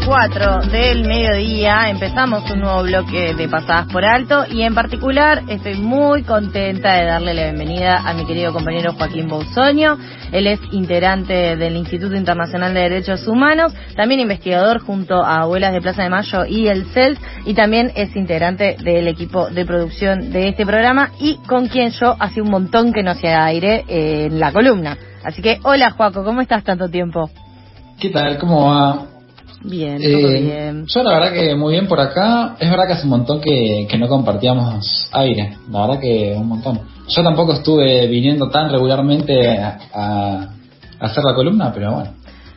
4 del mediodía empezamos un nuevo bloque de pasadas por alto y en particular estoy muy contenta de darle la bienvenida a mi querido compañero Joaquín Bousoño. Él es integrante del Instituto Internacional de Derechos Humanos, también investigador junto a Abuelas de Plaza de Mayo y el CELS y también es integrante del equipo de producción de este programa y con quien yo hace un montón que no hacía aire en la columna. Así que hola Joaco, ¿cómo estás tanto tiempo? ¿Qué tal? ¿Cómo va? Bien, todo eh, bien. Yo la verdad que muy bien por acá. Es verdad que hace un montón que, que no compartíamos aire. La verdad que un montón. Yo tampoco estuve viniendo tan regularmente a, hacer la columna, pero bueno.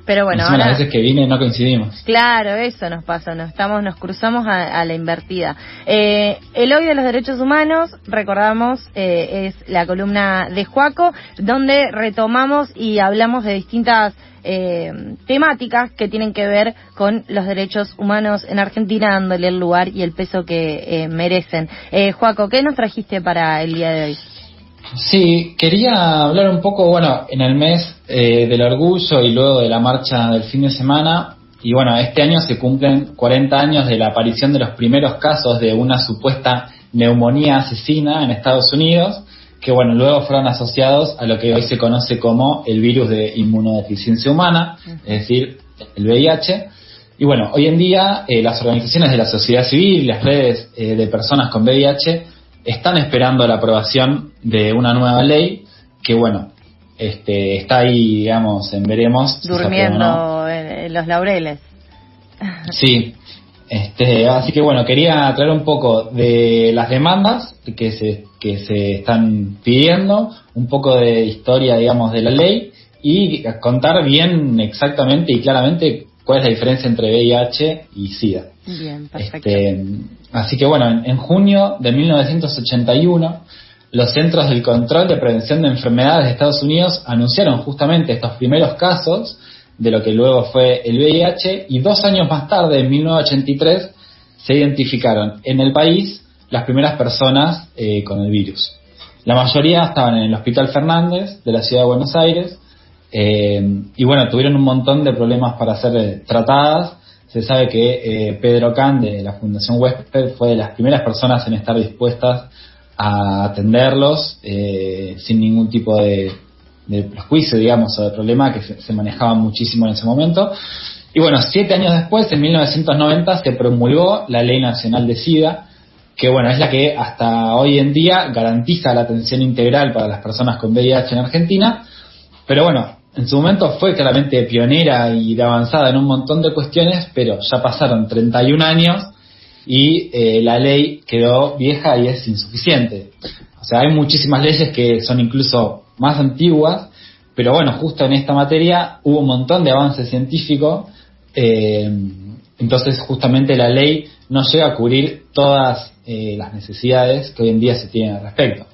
Pero bueno, ahora... las veces que vine no coincidimos. Claro, eso nos pasa, nos estamos, nos cruzamos a, la invertida. Eh, el hoy de los derechos humanos, recordamos, eh, es la columna de Juaco, donde retomamos y hablamos de distintas eh, temáticas que tienen que ver con los derechos humanos en Argentina, dándole el lugar y el peso que eh, merecen. Eh, Joaco, ¿qué nos trajiste para el día de hoy? Sí, quería hablar un poco, bueno, en el mes eh, del orgullo y luego de la marcha del fin de semana, y bueno, este año se cumplen 40 años de la aparición de los primeros casos de una supuesta neumonía asesina en Estados Unidos, que bueno, luego fueron asociados a lo que hoy se conoce como el virus de inmunodeficiencia humana, es decir, el VIH. Y bueno, hoy en día eh, las organizaciones de la sociedad civil, las redes eh, de personas con VIH están esperando la aprobación de una nueva ley que bueno, este, está ahí, digamos, en veremos. Durmiendo en los laureles. Sí, este, así que bueno, quería traer un poco de las demandas que se, que se están pidiendo, un poco de historia, digamos, de la ley y contar bien exactamente y claramente cuál es la diferencia entre VIH y SIDA. Bien, perfecto. Este, así que bueno, en, junio de 1981, los Centros del Control de Prevención de Enfermedades de Estados Unidos anunciaron justamente estos primeros casos de lo que luego fue el VIH y dos años más tarde, en 1983, se identificaron en el país las primeras personas eh, con el virus. La mayoría estaban en el Hospital Fernández de la ciudad de Buenos Aires eh, y bueno, tuvieron un montón de problemas para ser eh, tratadas. Se sabe que Pedro Can de la Fundación Huésped fue de las primeras personas en estar dispuestas a atenderlos sin ningún tipo de, prejuicio, digamos, o de problema que se, manejaba muchísimo en ese momento. Y bueno, siete años después, en 1990, se promulgó la Ley Nacional de SIDA, que bueno, es la que hasta hoy en día garantiza la atención integral para las personas con VIH en Argentina, pero bueno, en su momento fue claramente pionera y de avanzada en un montón de cuestiones, pero ya pasaron 31 años y eh, la ley quedó vieja y es insuficiente. O sea, hay muchísimas leyes que son incluso más antiguas, pero bueno, justo en esta materia hubo un montón de avances científicos, eh, entonces justamente la ley no llega a cubrir todas eh, las necesidades que hoy en día se tienen al respecto.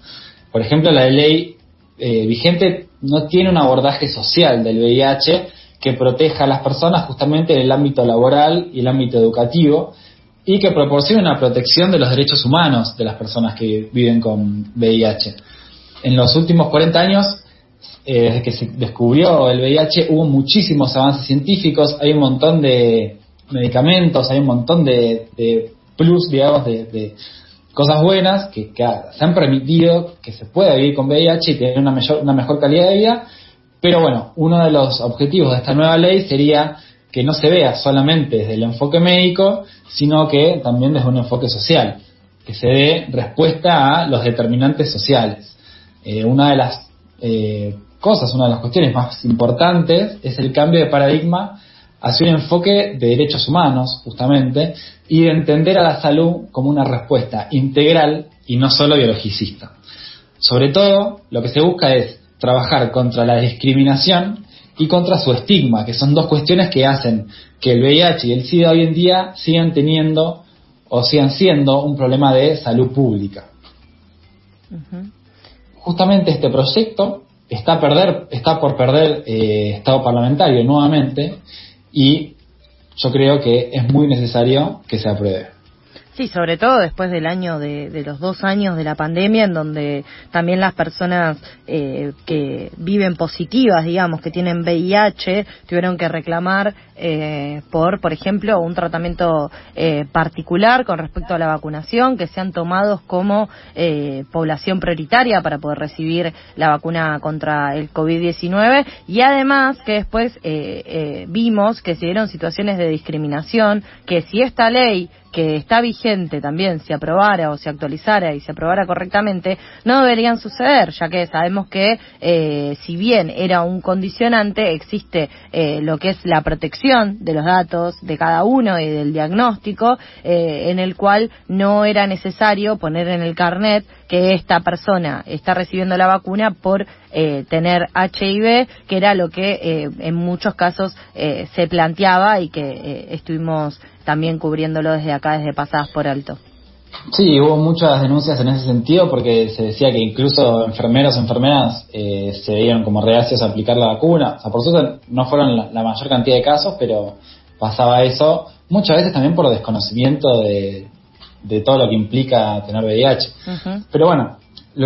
Por ejemplo, la ley eh, vigente no tiene un abordaje social del VIH que proteja a las personas justamente en el ámbito laboral y el ámbito educativo y que proporcione una protección de los derechos humanos de las personas que viven con VIH en los últimos 40 años, eh, desde que se descubrió el VIH, hubo muchísimos avances científicos, hay un montón de medicamentos, hay un montón de, plus, digamos, de, cosas buenas que, se han permitido que se pueda vivir con VIH y tener una mejor, una mejor calidad de vida. Pero bueno, uno de los objetivos de esta nueva ley sería que no se vea solamente desde el enfoque médico, sino que también desde un enfoque social, que se dé respuesta a los determinantes sociales. Eh, una de las eh, cosas, una de las cuestiones más importantes es el cambio de paradigma hacia un enfoque de derechos humanos, justamente, y de entender a la salud como una respuesta integral y no solo biologicista. Sobre todo, lo que se busca es trabajar contra la discriminación y contra su estigma, que son dos cuestiones que hacen que el VIH y el SIDA hoy en día sigan teniendo o sigan siendo un problema de salud pública. Justamente este proyecto está, perder, está por perder eh, estado parlamentario nuevamente y yo creo que es muy necesario que se apruebe. Sí, sobre todo después del año de, los dos años de la pandemia, en donde también las personas eh, que viven positivas, digamos, que tienen VIH, tuvieron que reclamar eh, por, por ejemplo, un tratamiento eh, particular con respecto a la vacunación, que sean tomados como población prioritaria para poder recibir la vacuna contra el COVID-19 y además que después vimos que se dieron situaciones de discriminación, que si esta ley que está vigente también se aprobara o se actualizara y se aprobara correctamente, no deberían suceder, ya que sabemos que eh, si bien era un condicionante, existe eh, lo que es la protección de los datos de cada uno y del diagnóstico, eh, en el cual no era necesario poner en el carnet que esta persona está recibiendo la vacuna por tener HIV, que era lo que en muchos casos se planteaba y que estuvimos también cubriéndolo desde acá, desde pasadas por alto. Sí, hubo muchas denuncias en ese sentido porque se decía que incluso enfermeros enfermeras eh, se veían como reacios a aplicar la vacuna. O sea, por supuesto no fueron la, mayor cantidad de casos, pero pasaba eso muchas veces también por desconocimiento de, todo lo que implica tener VIH. Pero bueno,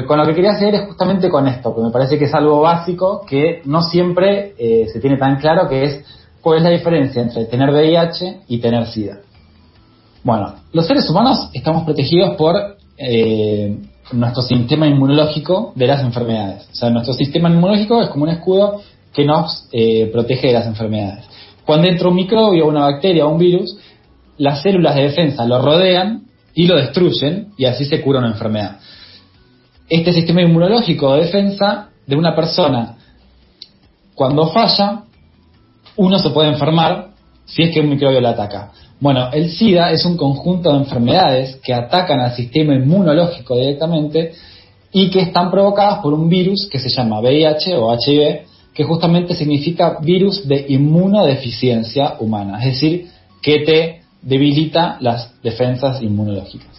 con lo que quería hacer es justamente con esto, que me parece que es algo básico que no siempre eh, se tiene tan claro, que es ¿Cuál es la diferencia entre tener VIH y tener SIDA? Bueno, los seres humanos estamos protegidos por eh, nuestro sistema inmunológico de las enfermedades. O sea, nuestro sistema inmunológico es como un escudo que nos eh, protege de las enfermedades. Cuando entra un microbio, una bacteria o un virus, las células de defensa lo rodean y lo destruyen y así se cura una enfermedad. Este sistema inmunológico de defensa de una persona, cuando falla, uno se puede enfermar si es que un microbio lo ataca. Bueno, el SIDA es un conjunto de enfermedades que atacan al sistema inmunológico directamente y que están provocadas por un virus que se llama VIH o HIV, que justamente significa virus de inmunodeficiencia humana, es decir, que te debilita las defensas inmunológicas.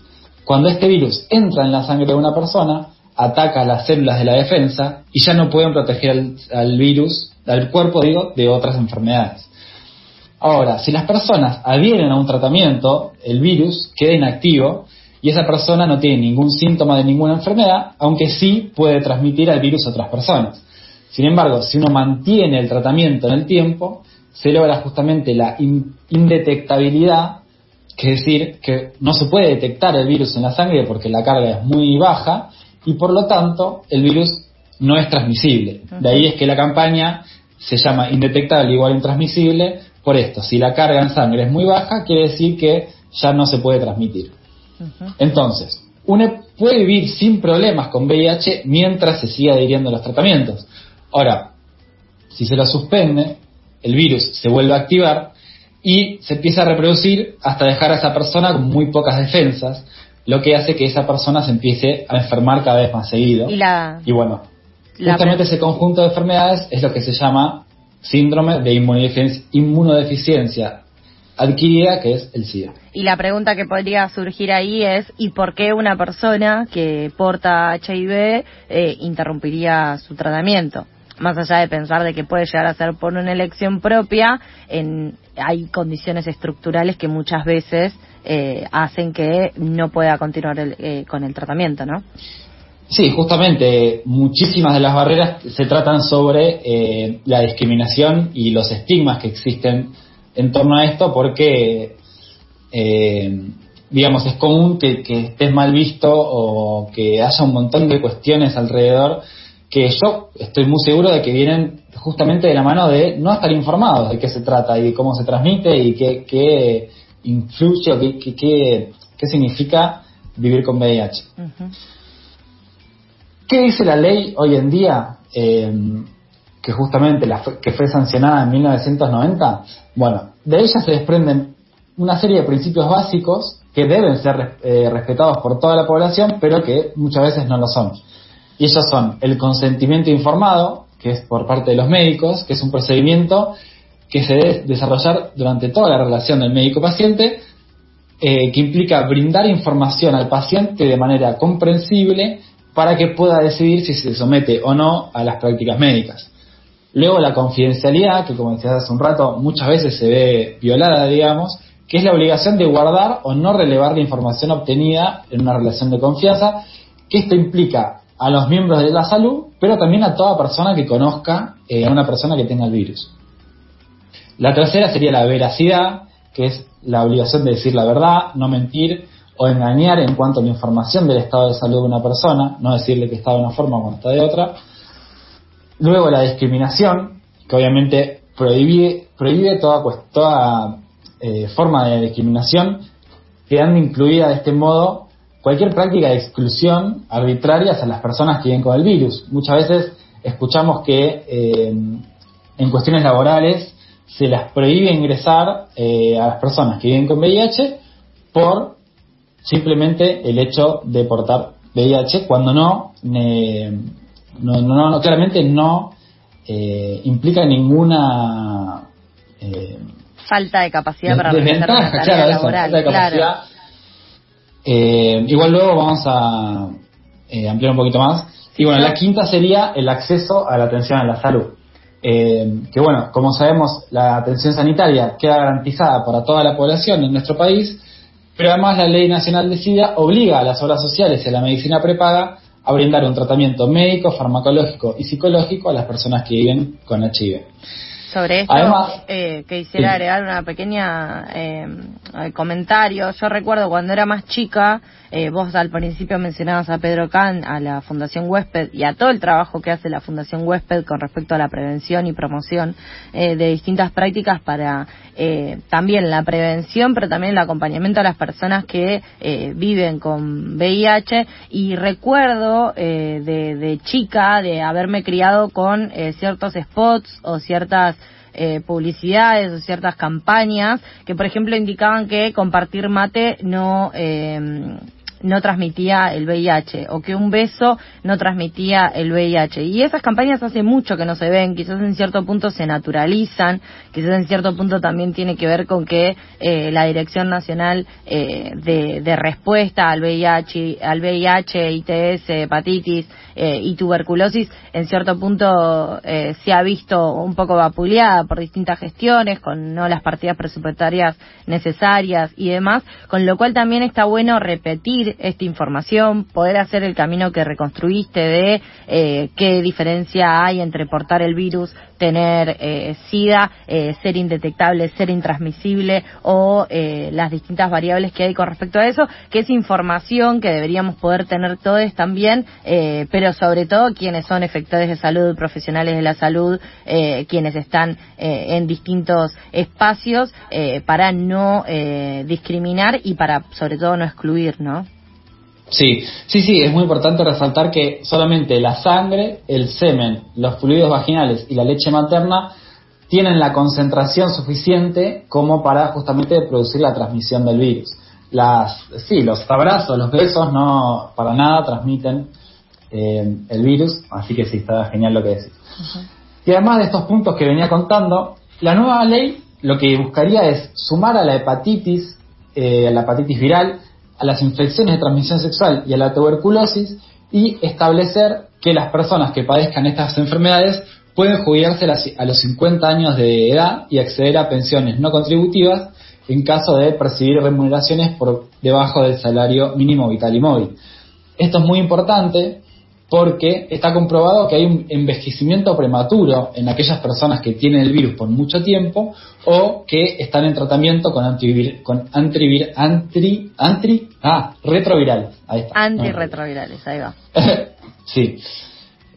Cuando este virus entra en la sangre de una persona, ataca las células de la defensa y ya no pueden proteger al virus al cuerpo, digo, de otras enfermedades. Ahora, si las personas adhieren a un tratamiento, el virus queda inactivo y esa persona no tiene ningún síntoma de ninguna enfermedad, aunque sí puede transmitir al virus a otras personas. Sin embargo, si uno mantiene el tratamiento en el tiempo, se logra justamente la indetectabilidad, que es decir, que no se puede detectar el virus en la sangre porque la carga es muy baja y por lo tanto el virus no es transmisible. De ahí es que la campaña se llama indetectable igual intransmisible por esto. Si la carga en sangre es muy baja, quiere decir que ya no se puede transmitir. Entonces, uno puede vivir sin problemas con VIH mientras se siga adhiriendo a los tratamientos. Ahora, si se lo suspende, el virus se vuelve a activar y se empieza a reproducir hasta dejar a esa persona con muy pocas defensas, lo que hace que esa persona se empiece a enfermar cada vez más seguido. Y, y bueno, Justamente ese conjunto de enfermedades es lo que se llama síndrome de inmunodeficiencia adquirida, que es el SIDA. Y la pregunta que podría surgir ahí es, ¿y por qué una persona que porta HIV eh, interrumpiría su tratamiento? Más allá de pensar de que puede llegar a ser por una elección propia, en, hay condiciones estructurales que muchas veces eh, hacen que no pueda continuar eh, con el tratamiento, ¿no? Sí, justamente muchísimas de las barreras se tratan sobre eh, la discriminación y los estigmas que existen en torno a esto porque, eh, digamos, es común que, estés mal visto o que haya un montón de cuestiones alrededor que yo estoy muy seguro de que vienen justamente de la mano de no estar informados de qué se trata y cómo se transmite y qué, influye o qué, qué, significa vivir con VIH. ¿Qué dice la ley hoy en día? Eh, que justamente la que fue sancionada en 1990, bueno, de ella se desprenden una serie de principios básicos que deben ser eh, respetados por toda la población, pero que muchas veces no lo son. Y ellos son el consentimiento informado, que es por parte de los médicos, que es un procedimiento que se debe desarrollar durante toda la relación del médico-paciente, eh, que implica brindar información al paciente de manera comprensible para que pueda decidir si se somete o no a las prácticas médicas. Luego la confidencialidad, que como decías hace un rato, muchas veces se ve violada, digamos, que es la obligación de guardar o no relevar la información obtenida en una relación de confianza, que esto implica a los miembros de la salud, pero también a toda persona que conozca eh, a una persona que tenga el virus. La tercera sería la veracidad, que es la obligación de decir la verdad, no mentir o engañar en cuanto a la información del estado de salud de una persona, no decirle que está de una forma cuando está de otra. Luego la discriminación, que obviamente prohíbe, prohíbe toda, toda eh, forma de discriminación, quedando incluida de este modo cualquier práctica de exclusión arbitraria hacia las personas que viven con el virus. Muchas veces escuchamos que eh, en cuestiones laborales se las prohíbe ingresar eh, a las personas que viven con VIH por simplemente el hecho de portar VIH cuando no, no, no, claramente no eh, implica ninguna eh, falta de capacidad para claro, laboral, falta de capacidad. Eh, igual luego vamos a eh, ampliar un poquito más. Y bueno, la quinta sería el acceso a la atención a la salud. Eh, que bueno, como sabemos, la atención sanitaria queda garantizada para toda la población en nuestro país, pero además la Ley Nacional de SIDA obliga a las obras sociales y a la medicina prepaga a brindar un tratamiento médico, farmacológico y psicológico a las personas que viven con HIV. Sobre esto eh, quisiera agregar una pequeña eh, comentario. Yo recuerdo cuando era más chica, eh, vos al principio mencionabas a Pedro Can, a la Fundación Huésped y a todo el trabajo que hace la Fundación Huésped con respecto a la prevención y promoción eh, de distintas prácticas para eh, también la prevención, pero también el acompañamiento a las personas que viven con VIH. Y recuerdo de, de chica de haberme criado con ciertos spots o ciertas eh, publicidades o ciertas campañas que, por ejemplo, indicaban que compartir mate no eh, no transmitía el VIH o que un beso no transmitía el VIH. Y esas campañas hace mucho que no se ven, quizás en cierto punto se naturalizan, quizás en cierto punto también tiene que ver con que eh, la Dirección Nacional eh, de, Respuesta al VIH, al VIH, ITS, hepatitis eh, y tuberculosis, en cierto punto se ha visto un poco vapuleada por distintas gestiones, con no las partidas presupuestarias necesarias y demás, con lo cual también está bueno repetir esta información, poder hacer el camino que reconstruiste de eh, qué diferencia hay entre portar el virus, tener eh, SIDA, eh, ser indetectable, ser intransmisible o las distintas variables que hay con respecto a eso, que es información que deberíamos poder tener todos también, pero sobre todo quienes son efectores de salud, profesionales de la salud, quienes están en distintos espacios para no discriminar y para sobre todo no excluir, ¿no? Sí, sí, sí, es muy importante resaltar que solamente la sangre, el semen, los fluidos vaginales y la leche materna tienen la concentración suficiente como para justamente producir la transmisión del virus. Las, sí, los abrazos, los besos no para nada transmiten eh, el virus, así que sí, está genial lo que decís. Y además de estos puntos que venía contando, la nueva ley lo que buscaría es sumar a la hepatitis, eh, a la hepatitis viral, a las infecciones de transmisión sexual y a la tuberculosis y establecer que las personas que padezcan estas enfermedades pueden jubilarse a los 50 años de edad y acceder a pensiones no contributivas en caso de percibir remuneraciones por debajo del salario mínimo vital y móvil. Esto es muy importante porque está comprobado que hay un envejecimiento prematuro en aquellas personas que tienen el virus por mucho tiempo o que están en tratamiento con antivir, con antivir, antri, antri, ah, retrovirales. Ahí está. Antirretrovirales, ahí va. sí.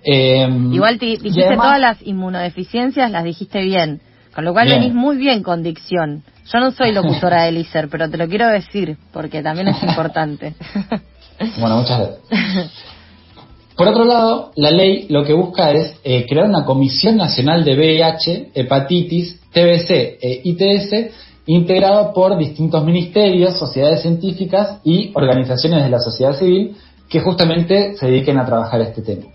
Em, Igual te, dijiste todas las inmunodeficiencias, las dijiste bien. Con lo cual venís muy bien con dicción. Yo no soy locutora de LISER, pero te lo quiero decir porque también es importante. bueno, muchas gracias. Por otro lado, la ley lo que busca es eh, crear una Comisión Nacional de VIH, Hepatitis, TBC e ITS, integrado por distintos ministerios, sociedades científicas y organizaciones de la sociedad civil que justamente se dediquen a trabajar este tema.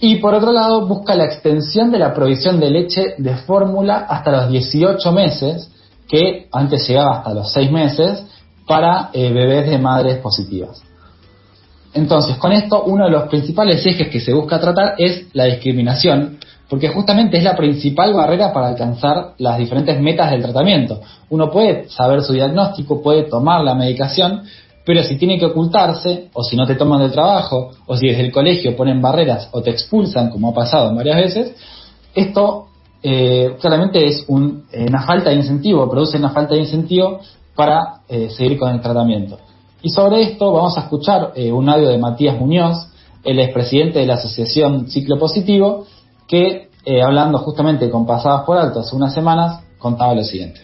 Y por otro lado, busca la extensión de la provisión de leche de fórmula hasta los 18 meses, que antes llegaba hasta los 6 meses, para eh, bebés de madres positivas. Entonces, con esto, uno de los principales ejes que se busca tratar es la discriminación, porque justamente es la principal barrera para alcanzar las diferentes metas del tratamiento. Uno puede saber su diagnóstico, puede tomar la medicación, pero si tiene que ocultarse, o si no te toman del trabajo, o si desde el colegio ponen barreras o te expulsan, como ha pasado varias veces, esto eh, claramente es eh, una falta de incentivo, produce una falta de incentivo para eh, seguir con el tratamiento. Y sobre esto vamos a escuchar un audio de Matías Muñoz, el expresidente de la Asociación Ciclo Positivo, que hablando justamente con Pasadas por Alto hace unas semanas, contaba lo siguiente.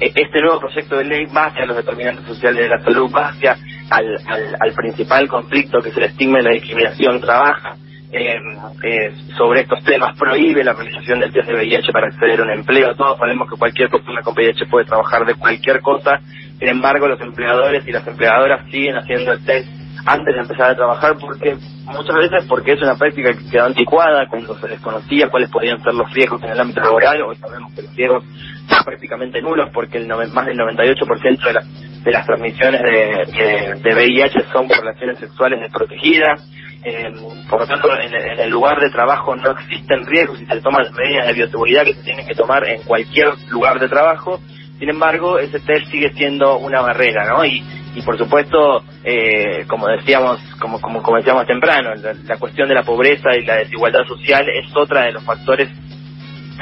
E, este nuevo proyecto de ley va hacia los determinantes sociales de la salud, hacia al, al principal conflicto que es el estigma y la discriminación, trabaja eh, sobre estos temas, prohíbe la realización del test de VIH para acceder a un empleo. Todos sabemos que cualquier persona con VIH puede trabajar de cualquier cosa, sin embargo los empleadores y las empleadoras siguen haciendo el test antes de empezar a trabajar porque muchas veces porque es una práctica que quedó anticuada cuando se desconocía cuáles podían ser los riesgos en el ámbito laboral, hoy sabemos que los riesgos son prácticamente nulos porque el más del 98% de, de las transmisiones de, de VIH son por relaciones sexuales desprotegidas eh, por lo tanto, en, el lugar de trabajo no existen riesgos y se toman las medidas de bioseguridad que se tienen que tomar en cualquier lugar de trabajo. Sin embargo, ese test sigue siendo una barrera, ¿no? Y, y por supuesto, eh, como decíamos, como, como, como temprano, la, cuestión de la pobreza y la desigualdad social es otra de los factores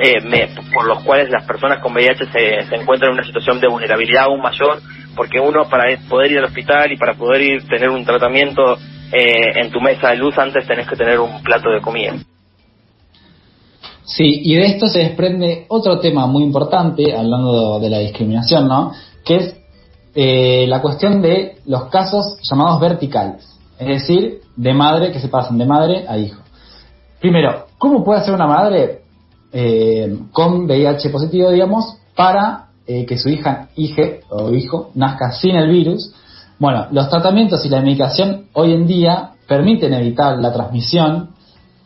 eh, por los cuales las personas con VIH se, se encuentran en una situación de vulnerabilidad aún mayor, porque uno para poder ir al hospital y para poder ir tener un tratamiento eh, en tu mesa de luz antes tenés que tener un plato de comida. Sí, y de esto se desprende otro tema muy importante, hablando de la discriminación, ¿no? Que es eh, la cuestión de los casos llamados verticales, es decir, de madre que se pasan de madre a hijo. Primero, ¿cómo puede hacer una madre eh, con VIH positivo, digamos, para que su hija, hije o hijo nazca sin el virus? Bueno, los tratamientos y la medicación hoy en día permiten evitar la transmisión,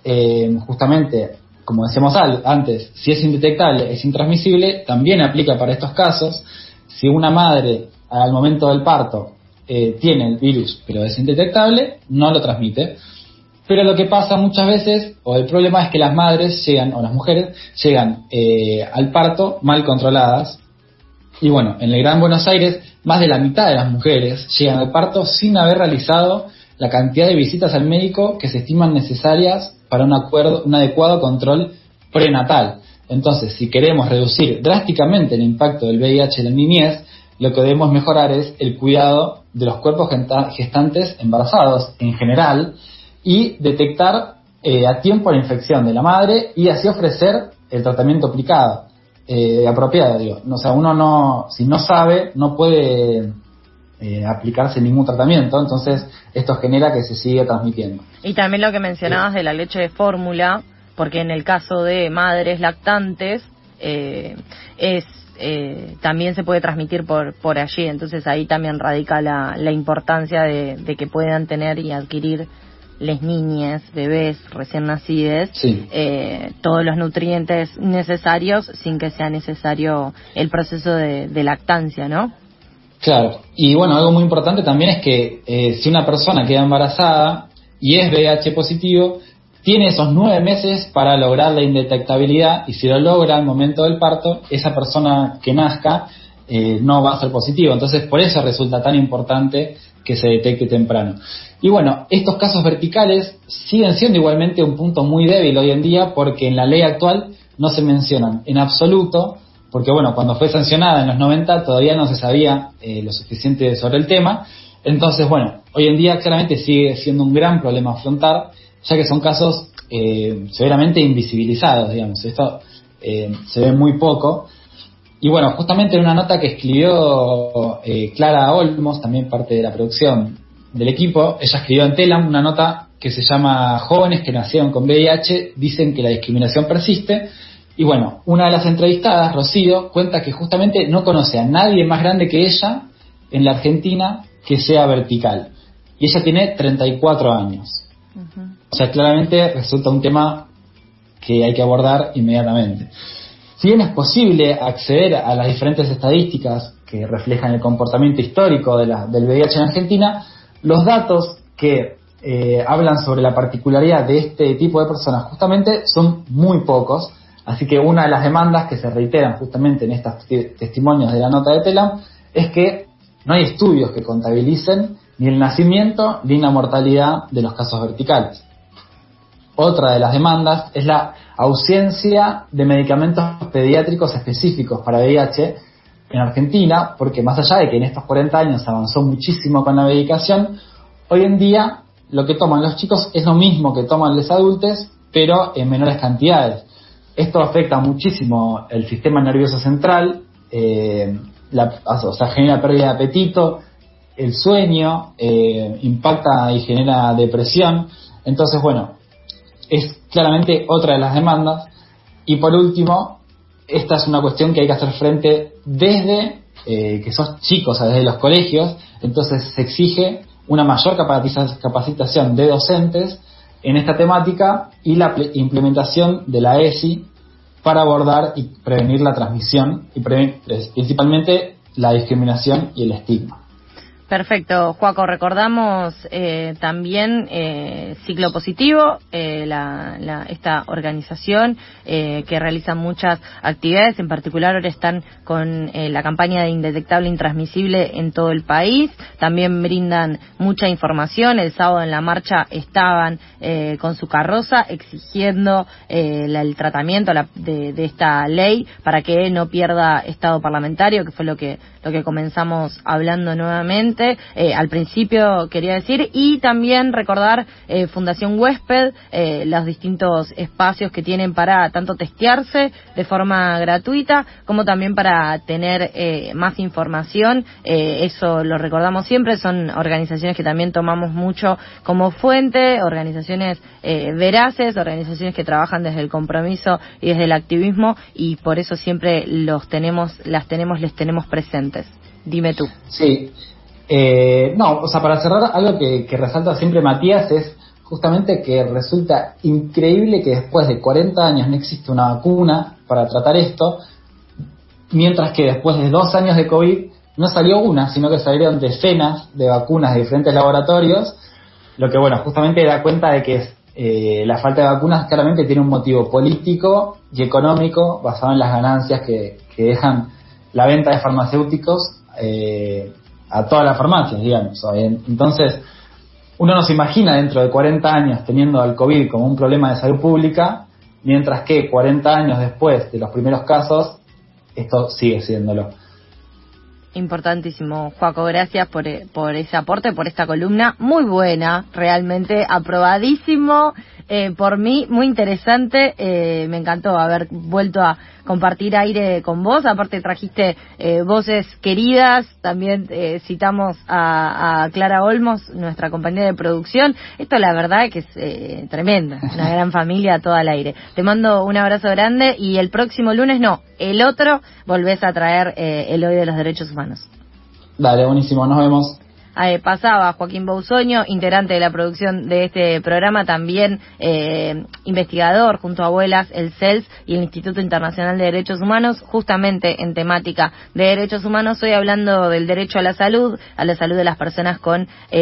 eh, justamente, como decíamos antes, si es indetectable, es intransmisible, también aplica para estos casos. Si una madre al momento del parto eh, tiene el virus pero es indetectable, no lo transmite. Pero lo que pasa muchas veces, o el problema es que las madres llegan, o las mujeres, llegan eh, al parto mal controladas. Y bueno, en el Gran Buenos Aires más de la mitad de las mujeres llegan al parto sin haber realizado la cantidad de visitas al médico que se estiman necesarias para un, acuerdo, un adecuado control prenatal. Entonces, si queremos reducir drásticamente el impacto del VIH en la niñez, lo que debemos mejorar es el cuidado de los cuerpos gestantes embarazados en general y detectar eh, a tiempo la infección de la madre y así ofrecer el tratamiento aplicado eh, apropiada, digo. O sea, uno no, si no sabe, no puede eh, aplicarse ningún tratamiento, entonces esto genera que se siga transmitiendo. Y también lo que mencionabas de la leche de fórmula, porque en el caso de madres lactantes, eh, es eh, también se puede transmitir por, por allí, entonces ahí también radica la, la importancia de, de que puedan tener y adquirir las niñas, bebés recién nacidos, eh, todos los nutrientes necesarios sin que sea necesario el proceso de, lactancia, ¿no? Claro, y bueno, algo muy importante también es que eh, si una persona queda embarazada y es VIH positivo, tiene esos nueve meses para lograr la indetectabilidad y si lo logra al momento del parto, esa persona que nazca eh, no va a ser positivo. Entonces, por eso resulta tan importante que se detecte temprano. Y bueno, estos casos verticales siguen siendo igualmente un punto muy débil hoy en día porque en la ley actual no se mencionan en absoluto, porque bueno, cuando fue sancionada en los 90 todavía no se sabía eh, lo suficiente sobre el tema. Entonces, bueno, hoy en día claramente sigue siendo un gran problema afrontar, ya que son casos eh, severamente invisibilizados, digamos. Esto eh, se ve muy poco. Y bueno, justamente en una nota que escribió eh, Clara Olmos, también parte de la producción del equipo, ella escribió en Telam una nota que se llama Jóvenes que nacieron con VIH dicen que la discriminación persiste. Y bueno, una de las entrevistadas, Rocío, cuenta que justamente no conoce a nadie más grande que ella en la Argentina que sea vertical. Y ella tiene 34 años. O sea, claramente resulta un tema que hay que abordar inmediatamente. Si bien es posible acceder a las diferentes estadísticas que reflejan el comportamiento histórico del VIH en Argentina, los datos que eh, hablan sobre la particularidad de este tipo de personas justamente son muy pocos, así que una de las demandas que se reiteran justamente en estos testimonios de la nota de Telam es que no hay estudios que contabilicen ni el nacimiento ni la mortalidad de los casos verticales. Otra de las demandas es la ausencia de medicamentos pediátricos específicos para VIH en Argentina, porque más allá de que en estos 40 años avanzó muchísimo con la medicación, hoy en día lo que toman los chicos es lo mismo que toman los adultos, pero en menores cantidades. Esto afecta muchísimo el sistema nervioso central, eh, o sea, genera pérdida de apetito, el sueño, eh, impacta y genera depresión. Entonces, bueno, es claramente otra de las demandas. Y por último, esta es una cuestión que hay que hacer frente desde eh, que sos chicos, o desde los colegios. Entonces se exige una mayor capacitación de docentes en esta temática y la implementación de la ESI para abordar y prevenir la transmisión y principalmente la discriminación y el estigma. Perfecto, Juaco. Recordamos eh, también eh, Ciclo Positivo, eh, la, esta organización eh, que realiza muchas actividades. En particular, ahora están con eh, la campaña de Indetectable Intransmisible en todo el país. También brindan mucha información. El sábado en la marcha estaban con su carroza exigiendo el tratamiento de, de, esta ley para que no pierda estado parlamentario, que fue lo que lo que comenzamos hablando nuevamente. Eh, al principio quería decir, y también recordar eh, Fundación Huésped, eh, los distintos espacios que tienen para tanto testearse de forma gratuita como también para tener más información. eso lo recordamos siempre, son organizaciones que también tomamos mucho como fuente, organizaciones veraces, organizaciones que trabajan desde el compromiso y desde el activismo y por eso siempre los tenemos, las tenemos, les tenemos presentes. Dime tú. Sí, eh, no, o sea, para cerrar, algo que, resalta siempre Matías es justamente que resulta increíble que después de 40 años no existe una vacuna para tratar esto, mientras que después de dos años de COVID no salió una, sino que salieron decenas de vacunas de diferentes laboratorios, lo que bueno, justamente da cuenta de que eh, la falta de vacunas claramente tiene un motivo político y económico basado en las ganancias que, dejan la venta de farmacéuticos eh, a todas las farmacias, digamos. Entonces, uno no se imagina dentro de 40 años teniendo al COVID como un problema de salud pública, mientras que 40 años después de los primeros casos, esto sigue siéndolo. Importantísimo, Juaco, gracias por, eh, por ese aporte, por esta columna muy buena, realmente aprobadísimo eh, por mí, muy interesante, eh, me encantó haber vuelto a compartir aire con vos, aparte trajiste voces queridas, también citamos a, a, Clara Olmos, nuestra compañera de producción, esto la verdad que es tremenda, una gran familia todo al aire. Te mando un abrazo grande y el próximo lunes, no, el otro, volvés a traer el hoy de los derechos humanos. Dale, buenísimo, nos vemos. Pasaba Joaquín Bousoño, integrante de la producción de este programa, también eh, investigador junto a Abuelas, el CELS y el Instituto Internacional de Derechos Humanos, justamente en temática de derechos humanos. Hoy hablando del derecho a la salud, a la salud de las personas con eh,